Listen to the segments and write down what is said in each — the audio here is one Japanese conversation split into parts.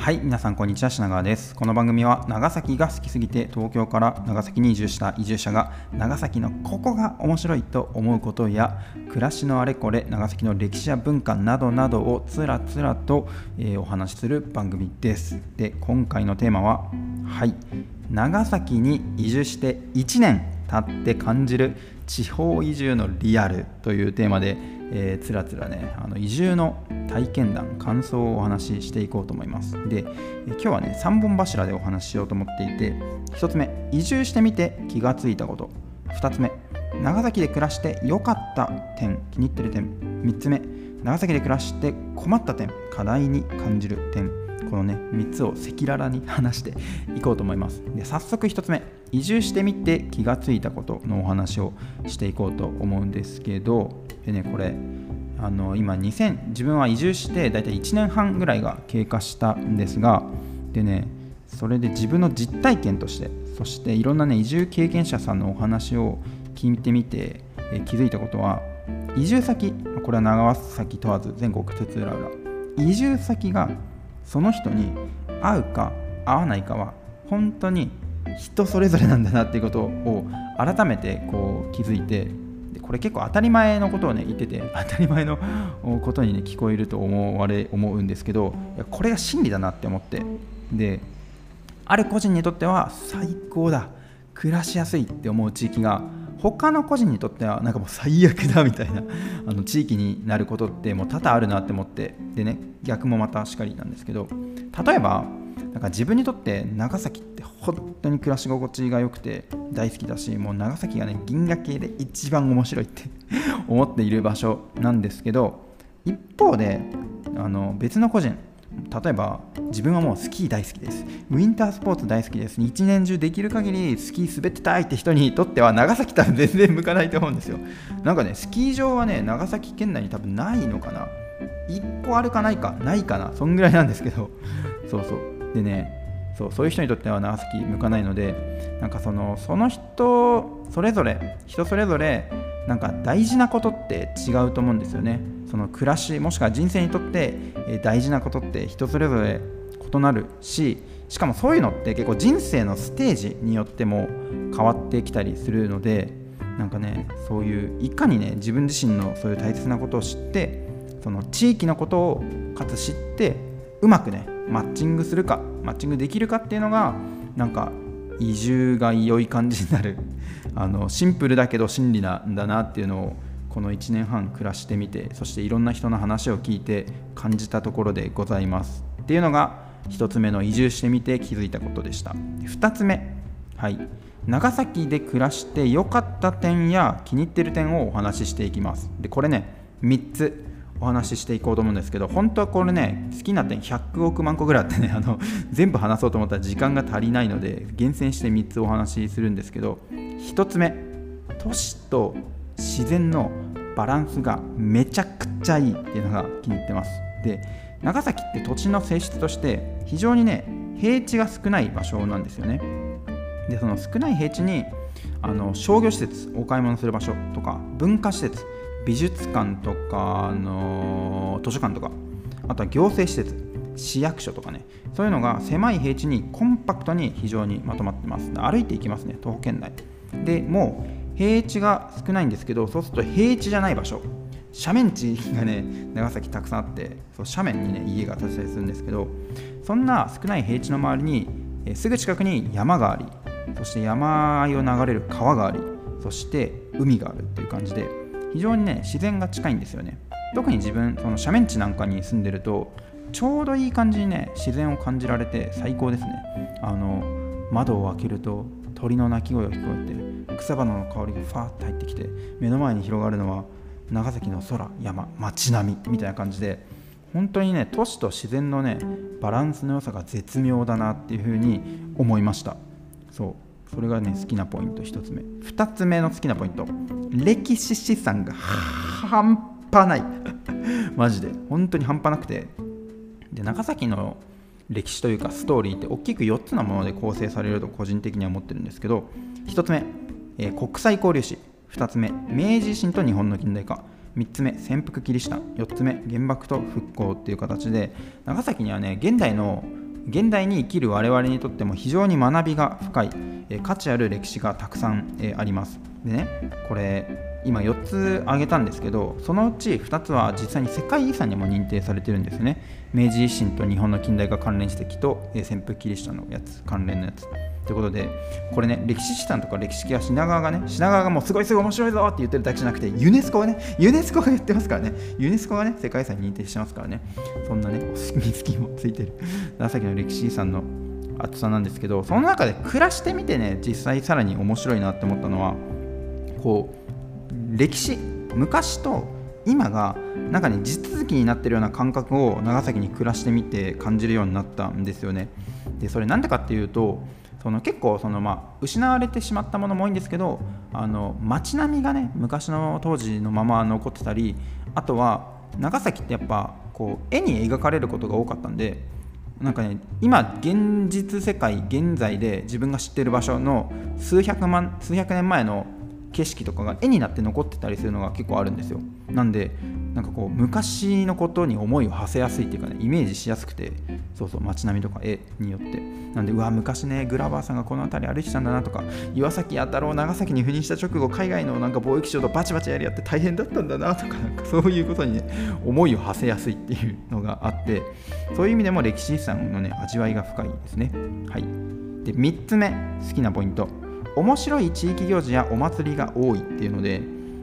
はい皆さんこんにちは品川です。この番組は長崎が好きすぎて東京から長崎に移住した移住者が長崎のここが面白いと思うことや暮らしのあれこれ長崎の歴史や文化などなどをつらつらと、えー、お話しする番組です。で今回のテーマははい長崎に移住して1年経って感じる地方移住のリアルというテーマでえー、つらつらねあの移住の体験談感想をお話ししていこうと思います。で、今日はね3本柱でお話ししようと思っていて1つ目移住してみて気がついたこと。2つ目長崎で暮らして良かった点気に入ってる点。3つ目長崎で暮らして困った点課題に感じる点。このね3つを赤裸々に話していこうと思います。で早速1つ目移住してみて気がついたことのお話をしていこうと思うんですけどでねこれあの今2000自分は移住して大体1年半ぐらいが経過したんですがでねそれで自分の実体験としてそしていろんなね移住経験者さんのお話を聞いてみて、え気づいたことは移住先これは長崎問わず全国津々浦々移住先がその人に合うか合わないかは本当に人それぞれなんだなっていうことを改めてこう気づいてこれ結構当たり前のことをね言ってて当たり前のことにね聞こえると思われ思うんですけどこれが真理だなって思って。である個人にとっては最高だ。暮らしやすいって思う地域が他の個人にとってはなんかもう最悪だみたいなあの地域になることってもう多々あるなって思って。でね逆もまたしかりなんですけど例えばなんか自分にとって長崎って本当に暮らし心地が良くて大好きだしもう長崎がね銀河系で一番面白いって 思っている場所なんですけど一方であの別の個人例えば自分はもうスキー大好きです。ウィンタースポーツ大好きです。一年中できる限りスキー滑ってたいって人にとっては長崎多分全然向かないと思うんですよ。なんかねスキー場はね長崎県内に多分ないのかな。1個あるかないかないかな。そんぐらいなんですけど。そうそう。でねそうそういう人にとっては長崎向かないのでなんかそのその人それぞれ人それぞれなんか大事なことって違うと思うんですよね。その暮らしもしくは人生にとって大事なことって人それぞれ異なるししかもそういうのって結構人生のステージによっても変わってきたりするのでなんかねそういういかにね自分自身のそういう大切なことを知ってその地域のことをかつ知ってうまくねマッチングするかマッチングできるかっていうのがなんか移住が良い感じになる。あのシンプルだけど真理なんだなっていうのをこの1年半暮らしてみてそしていろんな人の話を聞いて感じたところでございますっていうのが1つ目の移住してみて気づいたことでした。2つ目はい。長崎で暮らして良かった点や気に入ってる点をお話ししていきます。でこれね3つ。お話ししていこうと思うんですけど本当はこれね好きな点100億万個ぐらいあってね あの全部話そうと思ったら時間が足りないので厳選して3つお話しするんですけど1つ目都市と自然のバランスがめちゃくちゃいいっていうのが気に入ってます。で長崎って土地の性質として非常にね平地が少ない場所なんですよね。でその少ない平地にあの商業施設お買い物する場所とか文化施設美術館とか、あの図書館とかあとは行政施設市役所とかね。そういうのが狭い平地にコンパクトに非常にまとまってます。歩いていきますね徒歩圏内。でもう平地が少ないんですけどそうすると平地じゃない場所。斜面地がね長崎たくさんあってそう斜面にね家が建てたりするんですけどそんな少ない平地の周りにえすぐ近くに山がありそして山あいを流れる川がありそして海があるっていう感じで非常にね自然が近いんですよね。特に自分その斜面地なんかに住んでるとちょうどいい感じにね自然を感じられて最高ですね。あの窓を開けると鳥の鳴き声が聞こえて草花の香りがファーッと入ってきて目の前に広がるのは長崎の空山街並みみたいな感じで本当にね都市と自然のねバランスの良さが絶妙だなっていうふうに思いました。そう。それがね好きなポイント1つ目。2つ目の好きなポイント。歴史資産が半端ない。マジで。本当に半端なくて。で長崎の歴史というかストーリーって大きく4つのもので構成されると個人的には思ってるんですけど1つ目、えー、国際交流史。2つ目明治維新と日本の近代化。3つ目潜伏キリシタン。4つ目原爆と復興っていう形で長崎にはね現代の現代に生きる我々にとっても非常に学びが深い、え価値ある歴史がたくさん、えあります。でねこれ今4つ挙げたんですけどそのうち2つは実際に世界遺産にも認定されてるんですね。明治維新と日本の近代化関連史跡と、え潜伏キリシタンのやつ関連のやつ。ということでこれね歴史資産とか歴史系は品川がね品川がもうすごいすごい面白いぞって言ってるだけじゃなくてユネスコがねユネスコが言ってますからね。ユネスコがね世界遺産に認定してますからね。そんなねお墨付きもついてる。長崎の歴史遺産の厚さなんですけどその中で暮らしてみてね実際さらに面白いなって思ったのはこう歴史昔と今がなんかね地続きになってるような感覚を長崎に暮らしてみて感じるようになったんですよね。でそれなんでかっていうとその結構その、まあ、失われてしまったものも多いんですけどあの街並みがね昔の当時のまま残ってたりあとは長崎ってやっぱこう絵に描かれることが多かったんでなんかね今現実世界現在で自分が知ってる場所の数百万数百年前の景色とかが絵になって残ってたりするのが結構あるんですよ。なんでなんかこう昔のことに思いを馳せやすいっていうかねイメージしやすくてそうそう街並みとか絵によって。なんでうわ昔ねグラバーさんがこの辺り歩いてたんだなとか岩崎弥太郎長崎に赴任した直後海外のなんか貿易商とバチバチやり合って大変だったんだなとかなんかそういうことにね思いを馳せやすいっていうのがあってそういう意味でも歴史遺産のね味わいが深いですね。はい。で3つ目好きなポイント。面白い地域行事やお祭りが多いっていうので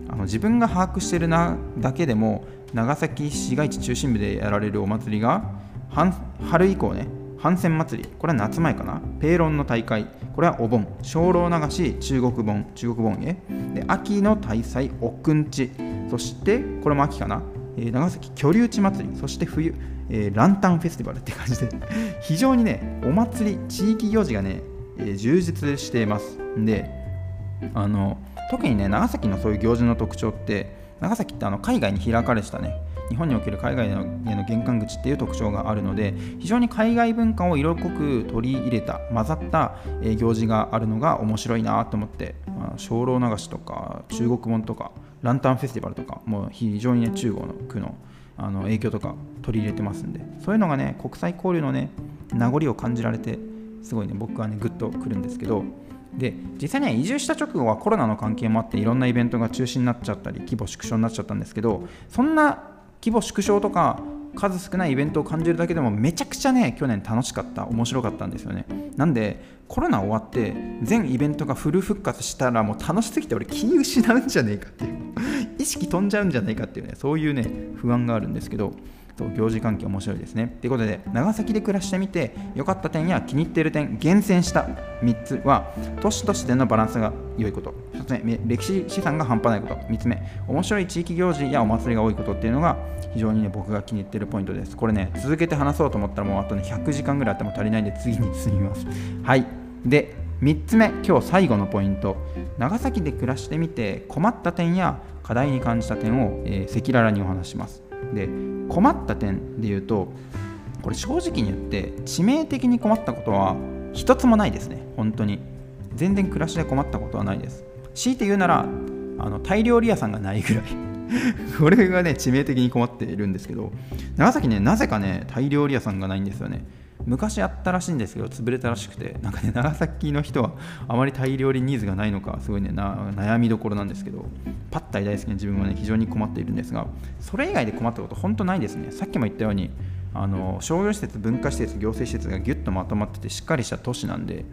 あの自分が把握してるなだけでも長崎市街地中心部でやられるお祭りが春以降ね帆船祭りこれは夏前かなペーロンの大会これはお盆精霊流し中国盆中国盆へで秋の大祭おくんちそしてこれも秋かな、えー、長崎居留地祭りそして冬、えー、ランタンフェスティバルって感じで 非常にねお祭り地域行事がね、えー、充実しています。であの特にね長崎のそういう行事の特徴って長崎ってあの海外に開かれしたね。日本における海外への玄関口っていう特徴があるので非常に海外文化を色濃く取り入れた混ざった行事があるのが面白いなと思って、まあ、精霊流しとか中国門とかランタンフェスティバルとかもう非常にね中国の区のあの影響とか取り入れてますんで。そういうのがね国際交流のね名残を感じられてすごいね僕はねグッとくるんですけどで実際には移住した直後はコロナの関係もあっていろんなイベントが中止になっちゃったり規模縮小になっちゃったんですけどそんな規模縮小とか数少ないイベントを感じるだけでもめちゃくちゃね去年楽しかった面白かったんですよね。なんでコロナ終わって全イベントがフル復活したらもう楽しすぎて俺気失うんじゃねえかっていう。意識飛んじゃうんじゃないかっていうねそういうね不安があるんですけどと行事関係面白いですね。ということで長崎で暮らしてみて良かった点や気に入っている点厳選した3つは都市としてのバランスが良いこと。1つ目歴史資産が半端ないこと。3つ目面白い地域行事やお祭りが多いことっていうのが非常にね僕が気に入っているポイントです。これね続けて話そうと思ったらもうあとね100時間ぐらいあっても足りないんで次に進みます。はい。で3つ目今日最後のポイント。長崎で暮らしてみて困った点や課題に感じた点を赤裸々にお話します。で困った点で言うとこれ正直に言って致命的に困ったことは一つもないですね。本当に。全然暮らしで困ったことはないです。強いて言うならあのタイ料理屋さんがないぐらい。これがね致命的に困っているんですけど長崎ねなぜかねタイ料理屋さんがないんですよね。昔あったらしいんですけど潰れたらしくてなんかね長崎の人はあまりタイ料理ニーズがないのかすごいね悩みどころなんですけどパッタイ大好きな自分はね非常に困っているんですがそれ以外で困ったこと本当ないですね。さっきも言ったようにあの商業施設文化施設行政施設がギュッとまとまっててしっかりした都市なんで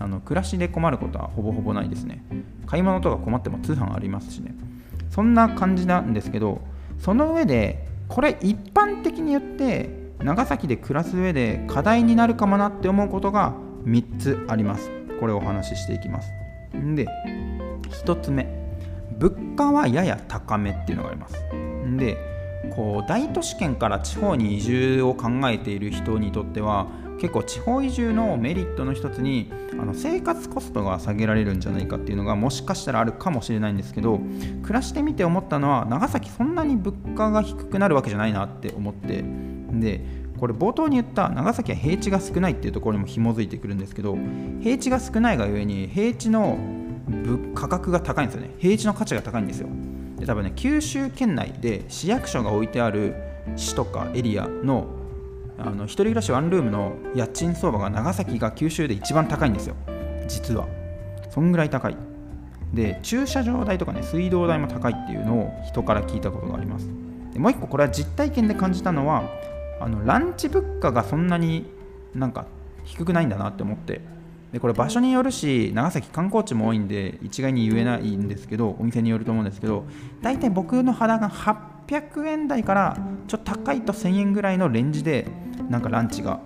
あの暮らしで困ることはほぼほぼないですね。買い物とか困っても通販ありますしね。そんな感じなんですけどその上でこれ一般的に言って長崎で暮らす上で課題になるかもなって思うことが3つあります。これをお話ししていきます。で1つ目。物価はやや高めっていうのがあります。でこう大都市圏から地方に移住を考えている人にとっては結構地方移住のメリットの一つにあの生活コストが下げられるんじゃないかっていうのがもしかしたらあるかもしれないんですけど暮らしてみて思ったのは長崎そんなに物価が低くなるわけじゃないなって思ってでこれ冒頭に言った長崎は平地が少ないっていうところにも紐づいてくるんですけど平地が少ないがゆえに平地の価格が高いんですよね。平地の価値が高いんですよ。で多分ね九州県内で市役所が置いてある市とかエリアのあの一人暮らしワンルームの家賃相場が長崎が九州で一番高いんですよ。実は。そんぐらい高い。で駐車場代とかね水道代も高いっていうのを人から聞いたことがあります。でもう一個これは実体験で感じたのはあのランチ物価がそんなになんか低くないんだなって思って。でこれ場所によるし長崎観光地も多いんで一概に言えないんですけどお店によると思うんですけど大体僕の肌が800円台からちょっと高いと1000円ぐらいのレンジでなんかランチが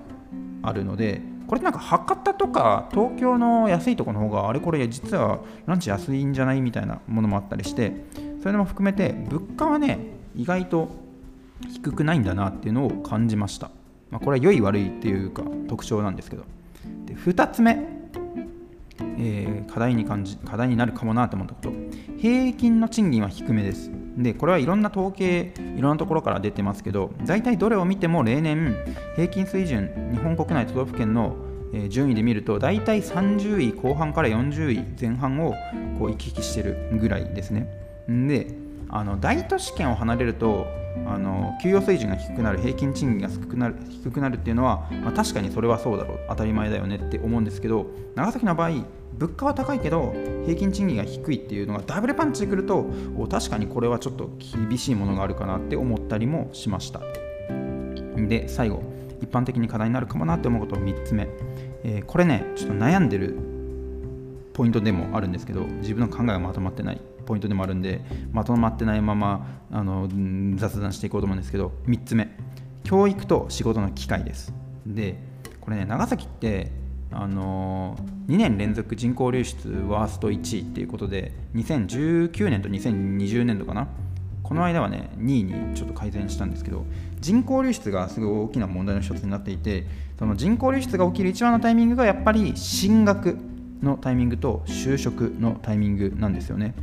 あるのでこれなんか博多とか東京の安いところの方があれこれ実はランチ安いんじゃないみたいなものもあったりしてそれも含めて物価はね意外と低くないんだなっていうのを感じました、まあ、これは良い悪いっていうか特徴なんですけど。で2つ目、えー、課題に感じ課題になるかもなと思ったこと。平均の賃金は低めです。でこれはいろんな統計いろんなところから出てますけど大体どれを見ても例年平均水準日本国内都道府県の順位で見ると大体30位後半から40位前半をこう行き来してるぐらいですね。であの大都市圏を離れるとあの給与水準が低くなる平均賃金が低くなる低くなるっていうのは、まあ、確かにそれはそうだろう。当たり前だよねって思うんですけど長崎の場合物価は高いけど平均賃金が低いっていうのがダブルパンチでくると確かにこれはちょっと厳しいものがあるかなって思ったりもしました。で最後一般的に課題になるかもなって思うこと3つ目、えー、これねちょっと悩んでるポイントでもあるんですけど自分の考えがまとまってない。ポイントでもあるんでまとまってないままあの雑談していこうと思うんですけど3つ目。教育と仕事の機会です。でこれね長崎ってあの2年連続人口流出ワースト1位っていうことで2019年と2020年度かな。この間はね2位にちょっと改善したんですけど人口流出がすごい大きな問題の一つになっていてその人口流出が起きる一番のタイミングがやっぱり進学のタイミングと就職のタイミングなんですよね。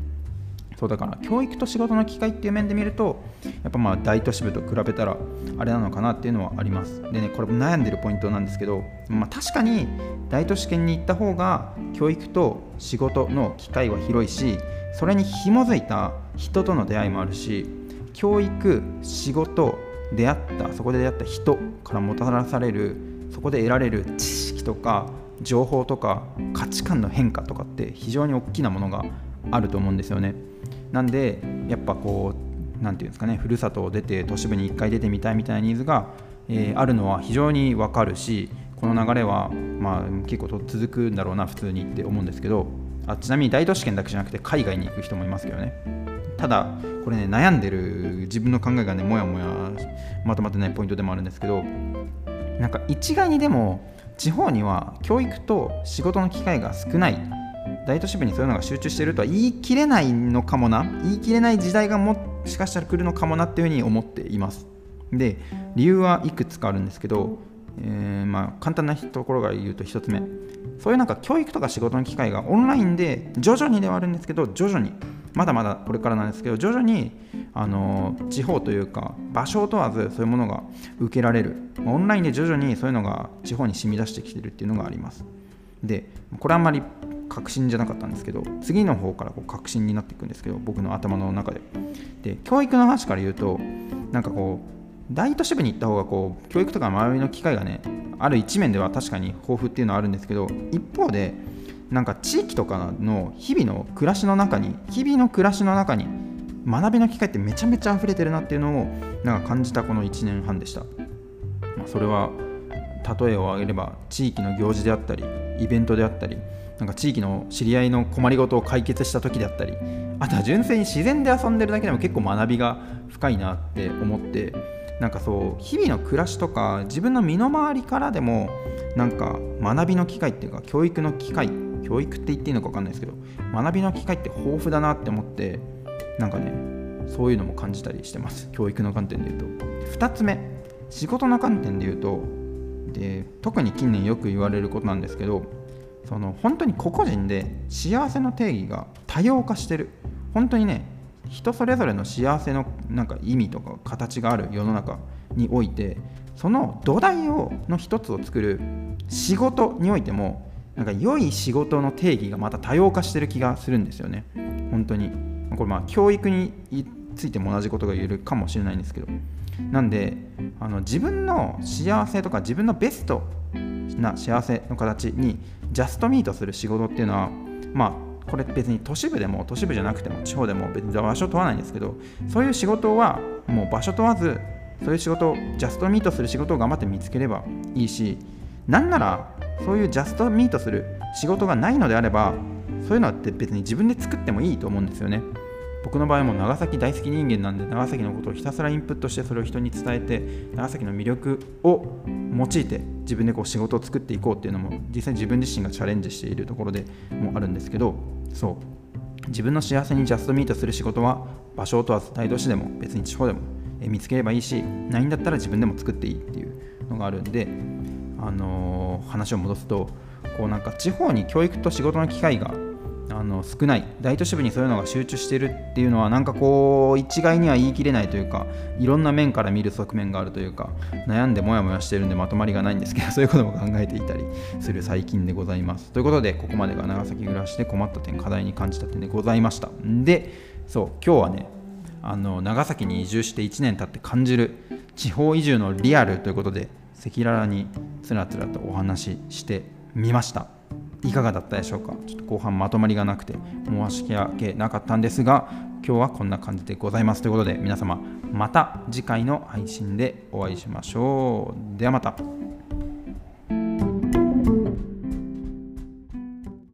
そうだから教育と仕事の機会っていう面で見るとやっぱまあ大都市部と比べたらあれなのかなっていうのはありますでねこれも悩んでるポイントなんですけど、まあ、確かに大都市圏に行った方が教育と仕事の機会は広いしそれに紐づいた人との出会いもあるし教育仕事出会ったそこで出会った人からもたらされるそこで得られる知識とか情報とか価値観の変化とかって非常に大きなものがあると思うんですよね。なんでやっぱこう何て言うんですかねふるさとを出て都市部に1回出てみたいみたいなニーズが、えー、あるのは非常に分かるしこの流れは、まあ、結構続くんだろうな普通にって思うんですけどあちなみに大都市圏だけじゃなくて海外に行く人もいますけどね。ただこれね悩んでる自分の考えがねもやもやまとまってないポイントでもあるんですけどなんか一概にでも地方には教育と仕事の機会が少ない大都市部にそういうのが集中しているとは言い切れないのかもな言い切れない時代がもしかしたら来るのかもなっていうふうに思っています。で理由はいくつかあるんですけど、えー、まあ簡単なところから言うと1つ目。そういうなんか教育とか仕事の機会がオンラインで徐々にではあるんですけど徐々に。まだまだこれからなんですけど徐々にあの地方というか場所を問わずそういうものが受けられる。オンラインで徐々にそういうのが地方に染み出してきてるっていうのがあります。でこれあんまり確信じゃなかったんですけど次の方からこう確信になっていくんですけど僕の頭の中で。で教育の話から言うとなんかこう大都市部に行った方がこう教育とか周りの機会がねある一面では確かに豊富っていうのはあるんですけど一方でなんか地域とかの日々の暮らしの中に日々の暮らしの中に学びの機会ってめちゃめちゃ溢れてるなっていうのをなんか感じたこの1年半でした、まあ、それは例えを挙げれば地域の行事であったりイベントであったりなんか地域の知り合いの困りごとを解決した時であったりあとは純粋に自然で遊んでるだけでも結構学びが深いなって思ってなんかそう日々の暮らしとか自分の身の回りからでもなんか学びの機会っていうか教育の機会教育って言っていいのか分かんないですけど学びの機会って豊富だなって思ってなんかねそういうのも感じたりしてます。教育の観点で言うと。2つ目仕事の観点で言うとで特に近年よく言われることなんですけどその本当に個々人で幸せの定義が多様化してる。本当にね人それぞれの幸せのなんか意味とか形がある世の中においてその土台をの一つを作る仕事においてもなんか良い仕事の定義がまた多様化してる気がするんですよね。本当に。これまあ教育についても同じことが言えるかもしれないんですけど。なんであの自分の幸せとか自分のベストな幸せの形にジャストミートする仕事っていうのはまあこれ別に都市部でも都市部じゃなくても地方でも別に場所問わないんですけどそういう仕事はもう場所問わずそういう仕事ジャストミートする仕事を頑張って見つければいいしなんならそういうジャストミートする仕事がないのであればそういうのって別に自分で作ってもいいと思うんですよね。僕の場合も長崎大好き人間なんで長崎のことをひたすらインプットしてそれを人に伝えて長崎の魅力を用いて自分でこう仕事を作っていこうっていうのも実際自分自身がチャレンジしているところでもあるんですけどそう。自分の幸せにジャストミートする仕事は場所を問わず大都市でも別に地方でも見つければいいしないんだったら自分でも作っていいっていうのがあるんで、あのー、話を戻すとこうなんか地方に教育と仕事の機会があの少ない。大都市部にそういうのが集中してるっていうのはなんかこう一概には言い切れないというかいろんな面から見る側面があるというか悩んでモヤモヤしてるんでまとまりがないんですけど そういうことも考えていたりする最近でございます。ということでここまでが長崎暮らしで困った点課題に感じた点でございました。でそう今日はねあの長崎に移住して1年経って感じる地方移住のリアルということで赤裸々につらつらとお話ししてみました。いかがだったでしょうか？ちょっと後半まとまりがなくて申し訳なかったんですが今日はこんな感じでございますということで皆様また次回の配信でお会いしましょう。ではまた。